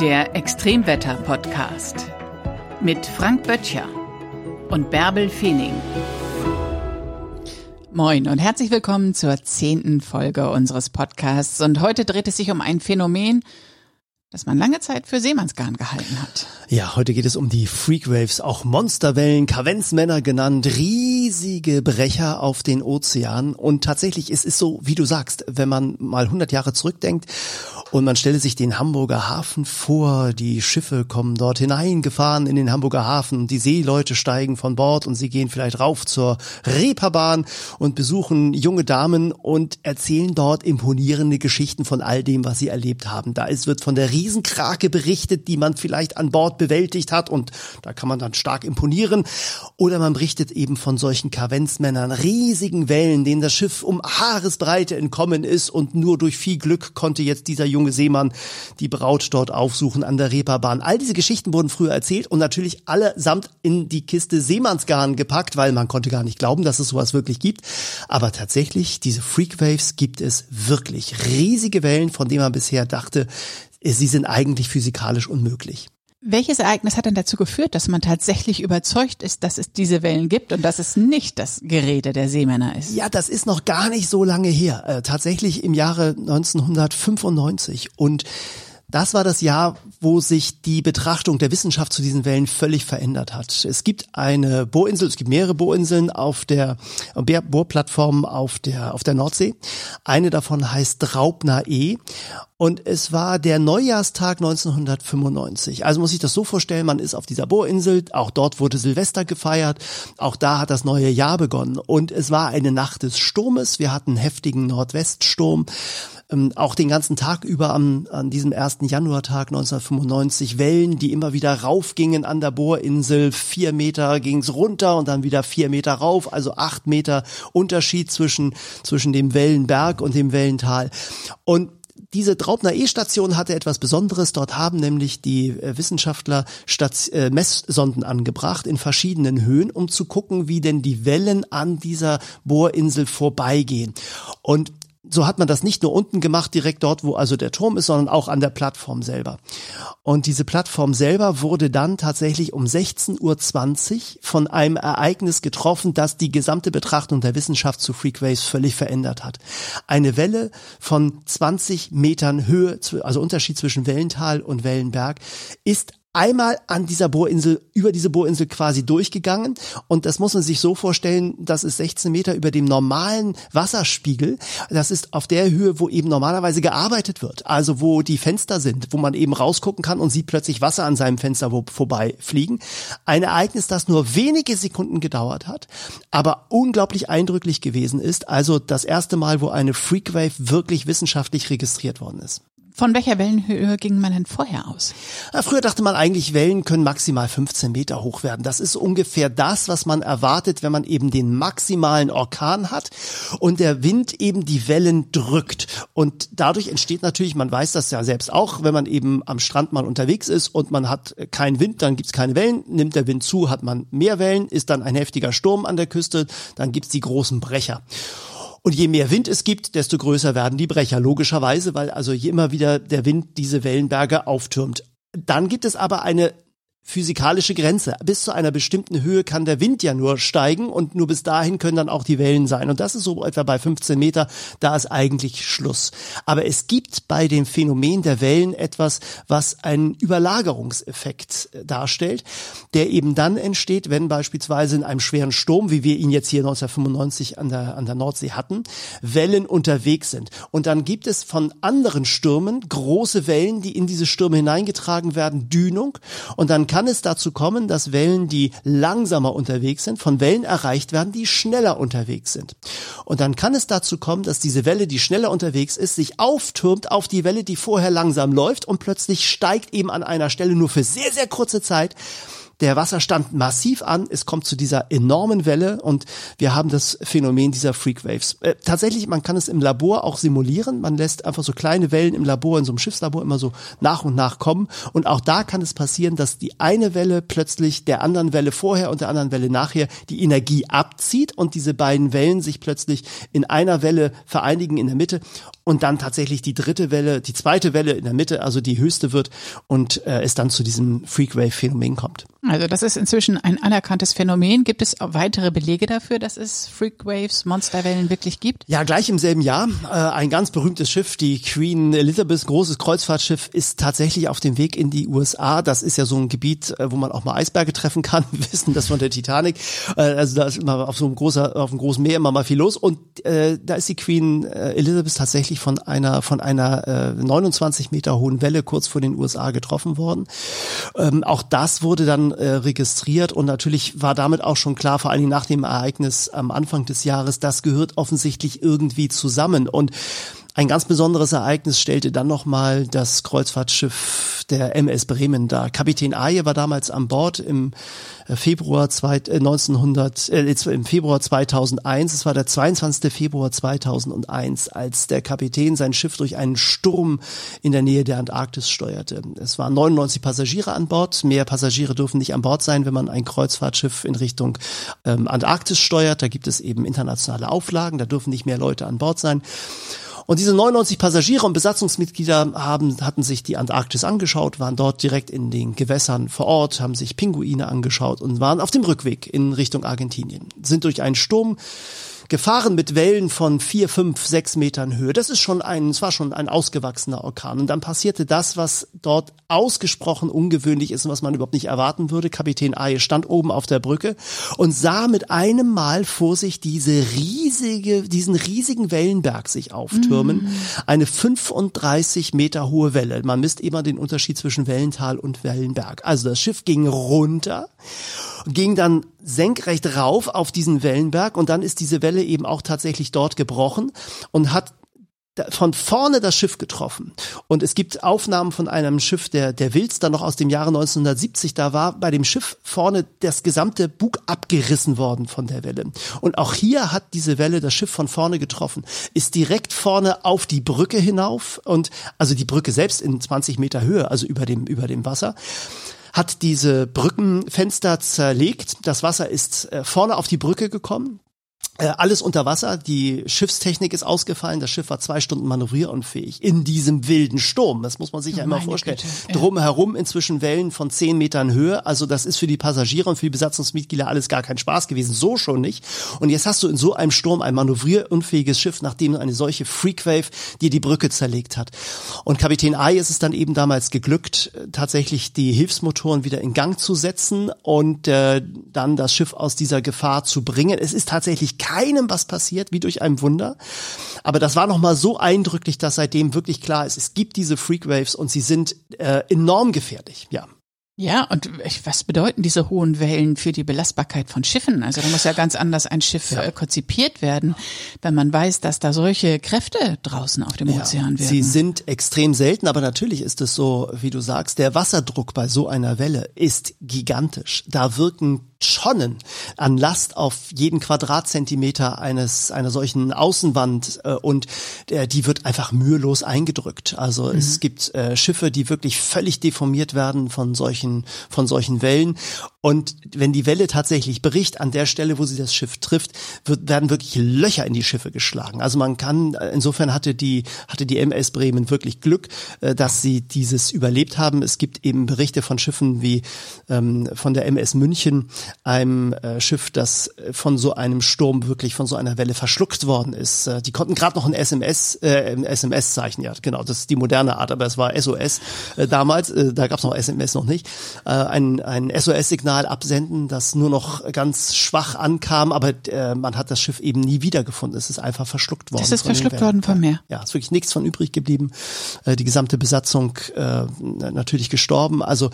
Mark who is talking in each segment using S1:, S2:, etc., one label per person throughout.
S1: Der Extremwetter-Podcast mit Frank Böttcher und Bärbel Feening. Moin und herzlich willkommen zur zehnten Folge unseres Podcasts. Und heute dreht es sich um ein Phänomen, das man lange Zeit für Seemannsgarn gehalten hat.
S2: Ja, heute geht es um die Freakwaves, auch Monsterwellen, Kavenzmänner genannt, riesige Brecher auf den Ozean. Und tatsächlich, es ist so, wie du sagst, wenn man mal 100 Jahre zurückdenkt und man stelle sich den Hamburger Hafen vor, die Schiffe kommen dort hineingefahren in den Hamburger Hafen, die Seeleute steigen von Bord und sie gehen vielleicht rauf zur Reeperbahn und besuchen junge Damen und erzählen dort imponierende Geschichten von all dem, was sie erlebt haben. Da ist, wird von der Riesenkrake berichtet, die man vielleicht an Bord bewältigt hat und da kann man dann stark imponieren. Oder man berichtet eben von solchen Kavenzmännern, riesigen Wellen, denen das Schiff um Haaresbreite entkommen ist und nur durch viel Glück konnte jetzt dieser junge junge Seemann die Braut dort aufsuchen an der Reeperbahn. All diese Geschichten wurden früher erzählt und natürlich allesamt in die Kiste Seemannsgarn gepackt, weil man konnte gar nicht glauben, dass es sowas wirklich gibt. Aber tatsächlich, diese Freakwaves gibt es wirklich. Riesige Wellen, von denen man bisher dachte, sie sind eigentlich physikalisch unmöglich.
S1: Welches Ereignis hat denn dazu geführt, dass man tatsächlich überzeugt ist, dass es diese Wellen gibt und dass es nicht das Gerede der Seemänner ist?
S2: Ja, das ist noch gar nicht so lange her. Äh, tatsächlich im Jahre 1995. Und das war das Jahr, wo sich die Betrachtung der Wissenschaft zu diesen Wellen völlig verändert hat. Es gibt eine Bohrinsel, es gibt mehrere Bohrinseln auf der Bohrplattform auf der, auf der Nordsee. Eine davon heißt Draupner E. Und es war der Neujahrstag 1995. Also muss ich das so vorstellen, man ist auf dieser Bohrinsel, auch dort wurde Silvester gefeiert, auch da hat das neue Jahr begonnen. Und es war eine Nacht des Sturmes, wir hatten heftigen Nordweststurm ähm, auch den ganzen Tag über am, an diesem 1. Januartag 1995 Wellen, die immer wieder raufgingen an der Bohrinsel. Vier Meter ging's runter und dann wieder vier Meter rauf, also acht Meter Unterschied zwischen, zwischen dem Wellenberg und dem Wellental. Und diese Traubner E-Station hatte etwas Besonderes. Dort haben nämlich die äh, Wissenschaftler Stat äh, Messsonden angebracht in verschiedenen Höhen, um zu gucken, wie denn die Wellen an dieser Bohrinsel vorbeigehen. Und so hat man das nicht nur unten gemacht, direkt dort, wo also der Turm ist, sondern auch an der Plattform selber. Und diese Plattform selber wurde dann tatsächlich um 16.20 Uhr von einem Ereignis getroffen, das die gesamte Betrachtung der Wissenschaft zu Freakwaves völlig verändert hat. Eine Welle von 20 Metern Höhe, also Unterschied zwischen Wellental und Wellenberg, ist einmal an dieser Bohrinsel, über diese Bohrinsel quasi durchgegangen. Und das muss man sich so vorstellen, das ist 16 Meter über dem normalen Wasserspiegel. Das ist auf der Höhe, wo eben normalerweise gearbeitet wird. Also wo die Fenster sind, wo man eben rausgucken kann und sieht plötzlich Wasser an seinem Fenster vorbei fliegen. Ein Ereignis, das nur wenige Sekunden gedauert hat, aber unglaublich eindrücklich gewesen ist. Also das erste Mal, wo eine Freakwave wirklich wissenschaftlich registriert worden ist.
S1: Von welcher Wellenhöhe ging man denn vorher aus?
S2: Früher dachte man eigentlich, Wellen können maximal 15 Meter hoch werden. Das ist ungefähr das, was man erwartet, wenn man eben den maximalen Orkan hat und der Wind eben die Wellen drückt. Und dadurch entsteht natürlich, man weiß das ja selbst auch, wenn man eben am Strand mal unterwegs ist und man hat keinen Wind, dann gibt's keine Wellen. Nimmt der Wind zu, hat man mehr Wellen, ist dann ein heftiger Sturm an der Küste, dann gibt's die großen Brecher. Und je mehr Wind es gibt, desto größer werden die Brecher, logischerweise, weil also je immer wieder der Wind diese Wellenberge auftürmt. Dann gibt es aber eine physikalische Grenze. Bis zu einer bestimmten Höhe kann der Wind ja nur steigen und nur bis dahin können dann auch die Wellen sein. Und das ist so etwa bei 15 Meter, da ist eigentlich Schluss. Aber es gibt bei dem Phänomen der Wellen etwas, was einen Überlagerungseffekt äh, darstellt, der eben dann entsteht, wenn beispielsweise in einem schweren Sturm, wie wir ihn jetzt hier 1995 an der, an der Nordsee hatten, Wellen unterwegs sind. Und dann gibt es von anderen Stürmen große Wellen, die in diese Stürme hineingetragen werden, Dünung. Und dann kann es dazu kommen, dass Wellen, die langsamer unterwegs sind, von Wellen erreicht werden, die schneller unterwegs sind. Und dann kann es dazu kommen, dass diese Welle, die schneller unterwegs ist, sich auftürmt auf die Welle, die vorher langsam läuft und plötzlich steigt eben an einer Stelle nur für sehr, sehr kurze Zeit der Wasserstand massiv an, es kommt zu dieser enormen Welle und wir haben das Phänomen dieser Freakwaves. Äh, tatsächlich, man kann es im Labor auch simulieren. Man lässt einfach so kleine Wellen im Labor, in so einem Schiffslabor immer so nach und nach kommen. Und auch da kann es passieren, dass die eine Welle plötzlich der anderen Welle vorher und der anderen Welle nachher die Energie abzieht und diese beiden Wellen sich plötzlich in einer Welle vereinigen in der Mitte und dann tatsächlich die dritte Welle, die zweite Welle in der Mitte, also die höchste wird und äh, es dann zu diesem Freakwave-Phänomen kommt.
S1: Also das ist inzwischen ein anerkanntes Phänomen. Gibt es weitere Belege dafür, dass es Freakwaves, Monsterwellen wirklich gibt?
S2: Ja, gleich im selben Jahr. Äh, ein ganz berühmtes Schiff, die Queen Elizabeth, großes Kreuzfahrtschiff, ist tatsächlich auf dem Weg in die USA. Das ist ja so ein Gebiet, äh, wo man auch mal Eisberge treffen kann. Wir wissen das von der Titanic. Äh, also da ist immer auf so einem großen, auf einem großen Meer immer mal viel los. Und äh, da ist die Queen äh, Elizabeth tatsächlich von einer von einer äh, 29 Meter hohen Welle kurz vor den USA getroffen worden. Ähm, auch das wurde dann äh, registriert und natürlich war damit auch schon klar, vor allen Dingen nach dem Ereignis am Anfang des Jahres, das gehört offensichtlich irgendwie zusammen und ein ganz besonderes Ereignis stellte dann nochmal das Kreuzfahrtschiff der MS Bremen dar. Kapitän Aje war damals an Bord im äh, Februar zwei, äh, 1900, äh, im Februar 2001. Es war der 22. Februar 2001, als der Kapitän sein Schiff durch einen Sturm in der Nähe der Antarktis steuerte. Es waren 99 Passagiere an Bord. Mehr Passagiere dürfen nicht an Bord sein, wenn man ein Kreuzfahrtschiff in Richtung ähm, Antarktis steuert. Da gibt es eben internationale Auflagen. Da dürfen nicht mehr Leute an Bord sein. Und diese 99 Passagiere und Besatzungsmitglieder haben, hatten sich die Antarktis angeschaut, waren dort direkt in den Gewässern vor Ort, haben sich Pinguine angeschaut und waren auf dem Rückweg in Richtung Argentinien, sind durch einen Sturm gefahren mit Wellen von vier, fünf, sechs Metern Höhe. Das ist schon ein, es war schon ein ausgewachsener Orkan. Und dann passierte das, was dort ausgesprochen ungewöhnlich ist und was man überhaupt nicht erwarten würde. Kapitän Aye stand oben auf der Brücke und sah mit einem Mal vor sich diese riesige, diesen riesigen Wellenberg sich auftürmen. Mm. Eine 35 Meter hohe Welle. Man misst immer den Unterschied zwischen Wellental und Wellenberg. Also das Schiff ging runter ging dann senkrecht rauf auf diesen Wellenberg und dann ist diese Welle eben auch tatsächlich dort gebrochen und hat von vorne das Schiff getroffen. Und es gibt Aufnahmen von einem Schiff, der, der Wilster noch aus dem Jahre 1970, da war bei dem Schiff vorne das gesamte Bug abgerissen worden von der Welle. Und auch hier hat diese Welle das Schiff von vorne getroffen, ist direkt vorne auf die Brücke hinauf und, also die Brücke selbst in 20 Meter Höhe, also über dem, über dem Wasser hat diese Brückenfenster zerlegt. Das Wasser ist äh, vorne auf die Brücke gekommen. Äh, alles unter Wasser, die Schiffstechnik ist ausgefallen, das Schiff war zwei Stunden manövrierunfähig in diesem wilden Sturm. Das muss man sich oh, ja immer vorstellen. Güte, Drumherum inzwischen Wellen von zehn Metern Höhe. Also das ist für die Passagiere und für die Besatzungsmitglieder alles gar kein Spaß gewesen. So schon nicht. Und jetzt hast du in so einem Sturm ein manövrierunfähiges Schiff, nachdem eine solche Freakwave dir die Brücke zerlegt hat. Und Kapitän Ai ist es dann eben damals geglückt, tatsächlich die Hilfsmotoren wieder in Gang zu setzen und äh, dann das Schiff aus dieser Gefahr zu bringen. Es ist tatsächlich keinem was passiert, wie durch ein Wunder. Aber das war nochmal so eindrücklich, dass seitdem wirklich klar ist, es gibt diese Freakwaves und sie sind äh, enorm gefährlich, ja.
S1: Ja, und was bedeuten diese hohen Wellen für die Belastbarkeit von Schiffen? Also da muss ja ganz anders ein Schiff ja. Äh, konzipiert werden, wenn man weiß, dass da solche Kräfte draußen auf dem ja, Ozean werden.
S2: Sie sind extrem selten, aber natürlich ist es so, wie du sagst, der Wasserdruck bei so einer Welle ist gigantisch. Da wirken Tonnen an Last auf jeden Quadratzentimeter eines einer solchen Außenwand äh, und äh, die wird einfach mühelos eingedrückt. Also mhm. es gibt äh, Schiffe, die wirklich völlig deformiert werden von solchen von solchen Wellen und wenn die Welle tatsächlich bricht an der Stelle, wo sie das Schiff trifft, wird, werden wirklich Löcher in die Schiffe geschlagen. Also man kann äh, insofern hatte die hatte die MS Bremen wirklich Glück, äh, dass sie dieses überlebt haben. Es gibt eben Berichte von Schiffen wie ähm, von der MS München einem äh, Schiff, das äh, von so einem Sturm wirklich von so einer Welle verschluckt worden ist. Äh, die konnten gerade noch ein SMS, äh, SMS-Zeichen, ja, genau, das ist die moderne Art, aber es war SOS äh, damals, äh, da gab es noch SMS noch nicht, äh, ein, ein SOS-Signal absenden, das nur noch ganz schwach ankam, aber äh, man hat das Schiff eben nie wiedergefunden. Es ist einfach verschluckt worden.
S1: Es ist verschluckt worden vom Meer.
S2: Ja, es ist wirklich nichts von übrig geblieben. Äh, die gesamte Besatzung äh, natürlich gestorben. Also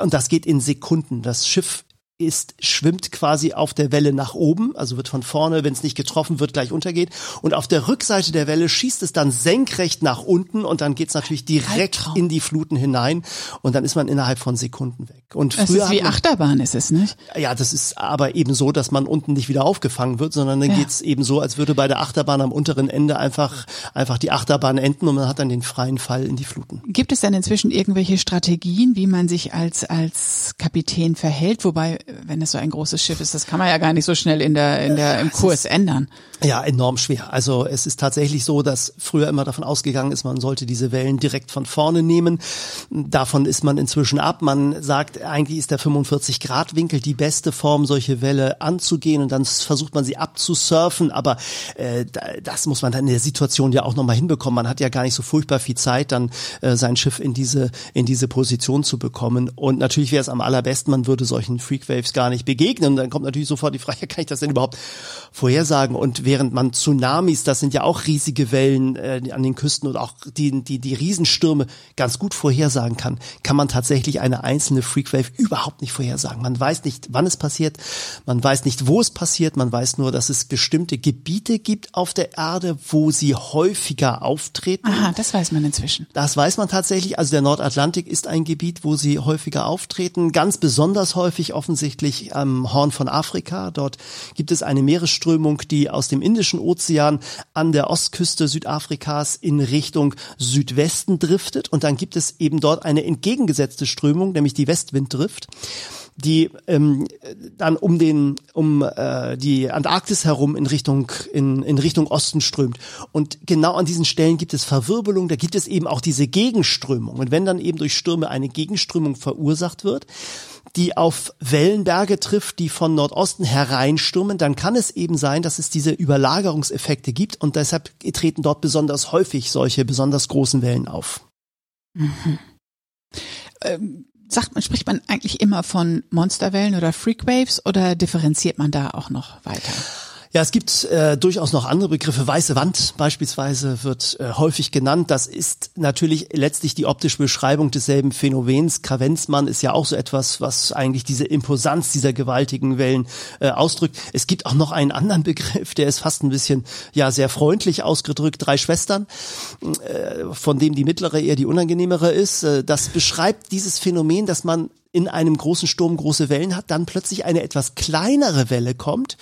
S2: und das geht in Sekunden. Das Schiff ist, schwimmt quasi auf der Welle nach oben, also wird von vorne, wenn es nicht getroffen wird, gleich untergeht. Und auf der Rückseite der Welle schießt es dann senkrecht nach unten und dann geht's natürlich direkt in die Fluten hinein und dann ist man innerhalb von Sekunden weg. Und
S1: das früher ist wie man, Achterbahn ist es, nicht?
S2: Ja, das ist aber eben so, dass man unten nicht wieder aufgefangen wird, sondern dann ja. geht's eben so, als würde bei der Achterbahn am unteren Ende einfach, einfach die Achterbahn enden und man hat dann den freien Fall in die Fluten.
S1: Gibt es denn inzwischen irgendwelche Strategien, wie man sich als, als Kapitän verhält? Wobei wenn es so ein großes Schiff ist, das kann man ja gar nicht so schnell in der, in der, im Kurs ändern.
S2: Ja, enorm schwer. Also es ist tatsächlich so, dass früher immer davon ausgegangen ist, man sollte diese Wellen direkt von vorne nehmen. Davon ist man inzwischen ab. Man sagt, eigentlich ist der 45 Grad Winkel die beste Form, solche Welle anzugehen und dann versucht man sie abzusurfen. Aber äh, das muss man dann in der Situation ja auch nochmal hinbekommen. Man hat ja gar nicht so furchtbar viel Zeit, dann äh, sein Schiff in diese, in diese Position zu bekommen. Und natürlich wäre es am allerbesten, man würde solchen Freakwaves gar nicht begegnen. Und dann kommt natürlich sofort die Frage, kann ich das denn überhaupt vorhersagen? Und während man Tsunamis, das sind ja auch riesige Wellen äh, an den Küsten und auch die, die, die Riesenstürme ganz gut vorhersagen kann, kann man tatsächlich eine einzelne Freakwave überhaupt nicht vorhersagen. Man weiß nicht, wann es passiert, man weiß nicht, wo es passiert, man weiß nur, dass es bestimmte Gebiete gibt auf der Erde, wo sie häufiger auftreten.
S1: Aha, das weiß man inzwischen.
S2: Das weiß man tatsächlich. Also der Nordatlantik ist ein Gebiet, wo sie häufiger auftreten. Ganz besonders häufig offensichtlich am Horn von Afrika. Dort gibt es eine Meeresströmung, die aus dem Indischen Ozean an der Ostküste Südafrikas in Richtung Südwesten driftet. Und dann gibt es eben dort eine entgegengesetzte Strömung, nämlich die Westwinddrift die ähm, dann um den um äh, die Antarktis herum in Richtung in, in Richtung Osten strömt und genau an diesen Stellen gibt es Verwirbelung, da gibt es eben auch diese Gegenströmung und wenn dann eben durch Stürme eine Gegenströmung verursacht wird, die auf Wellenberge trifft, die von Nordosten hereinstürmen, dann kann es eben sein, dass es diese Überlagerungseffekte gibt und deshalb treten dort besonders häufig solche besonders großen Wellen auf.
S1: Mhm. Ähm, sagt man, spricht man eigentlich immer von Monsterwellen oder Freakwaves oder differenziert man da auch noch weiter?
S2: Ja, es gibt äh, durchaus noch andere Begriffe. Weiße Wand beispielsweise wird äh, häufig genannt. Das ist natürlich letztlich die optische Beschreibung desselben Phänomens. Kravenzmann ist ja auch so etwas, was eigentlich diese Imposanz dieser gewaltigen Wellen äh, ausdrückt. Es gibt auch noch einen anderen Begriff, der ist fast ein bisschen, ja, sehr freundlich ausgedrückt. Drei Schwestern, äh, von dem die mittlere eher die unangenehmere ist. Äh, das beschreibt dieses Phänomen, dass man in einem großen Sturm große Wellen hat, dann plötzlich eine etwas kleinere Welle kommt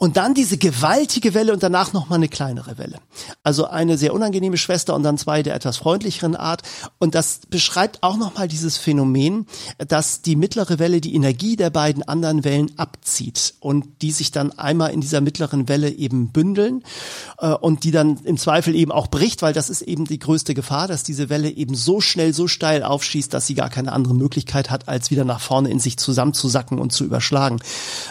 S2: und dann diese gewaltige Welle und danach nochmal eine kleinere Welle. Also eine sehr unangenehme Schwester und dann zwei der etwas freundlicheren Art. Und das beschreibt auch nochmal dieses Phänomen, dass die mittlere Welle die Energie der beiden anderen Wellen abzieht und die sich dann einmal in dieser mittleren Welle eben bündeln äh, und die dann im Zweifel eben auch bricht, weil das ist eben die größte Gefahr, dass diese Welle eben so schnell, so steil aufschießt, dass sie gar keine andere Möglichkeit hat, als wieder nach vorne in sich zusammenzusacken und zu überschlagen.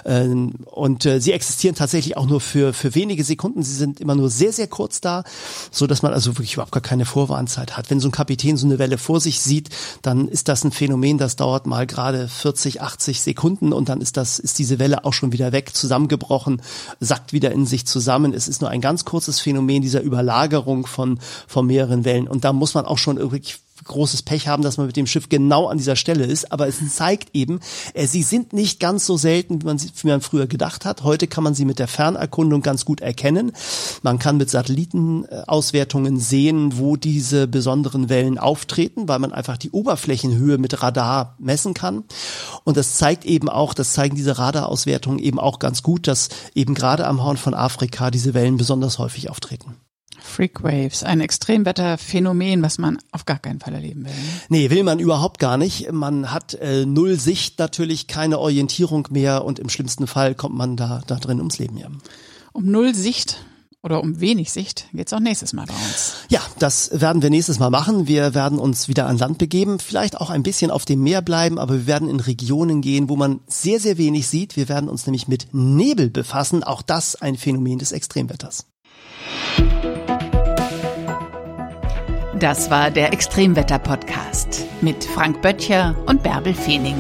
S2: Ähm, und äh, sie existieren tatsächlich auch nur für, für wenige Sekunden. Sie sind immer nur sehr, sehr kurz da, so dass man also wirklich überhaupt gar keine Vorwarnzeit hat. Wenn so ein Kapitän so eine Welle vor sich sieht, dann ist das ein Phänomen, das dauert mal gerade 40, 80 Sekunden und dann ist das, ist diese Welle auch schon wieder weg, zusammengebrochen, sackt wieder in sich zusammen. Es ist nur ein ganz kurzes Phänomen dieser Überlagerung von, von mehreren Wellen. Und da muss man auch schon wirklich großes Pech haben, dass man mit dem Schiff genau an dieser Stelle ist. Aber es zeigt eben, äh, sie sind nicht ganz so selten, wie man, sie, wie man früher gedacht hat. Heute kann man sie mit der Fernerkundung ganz gut erkennen. Man kann mit Satellitenauswertungen sehen, wo diese besonderen Wellen auftreten, weil man einfach die Oberflächenhöhe mit Radar messen kann. Und das zeigt eben auch, das zeigen diese Radarauswertungen eben auch ganz gut, dass eben gerade am Horn von Afrika diese Wellen besonders häufig auftreten.
S1: Freakwaves, ein Extremwetterphänomen, was man auf gar keinen Fall erleben will. Ne?
S2: Nee, will man überhaupt gar nicht. Man hat äh, null Sicht natürlich, keine Orientierung mehr und im schlimmsten Fall kommt man da, da drin ums Leben. Ja.
S1: Um null Sicht oder um wenig Sicht geht's auch nächstes Mal bei uns.
S2: Ja, das werden wir nächstes Mal machen. Wir werden uns wieder an Land begeben, vielleicht auch ein bisschen auf dem Meer bleiben, aber wir werden in Regionen gehen, wo man sehr, sehr wenig sieht. Wir werden uns nämlich mit Nebel befassen. Auch das ein Phänomen des Extremwetters.
S3: Das war der Extremwetter-Podcast mit Frank Böttcher und Bärbel Feening.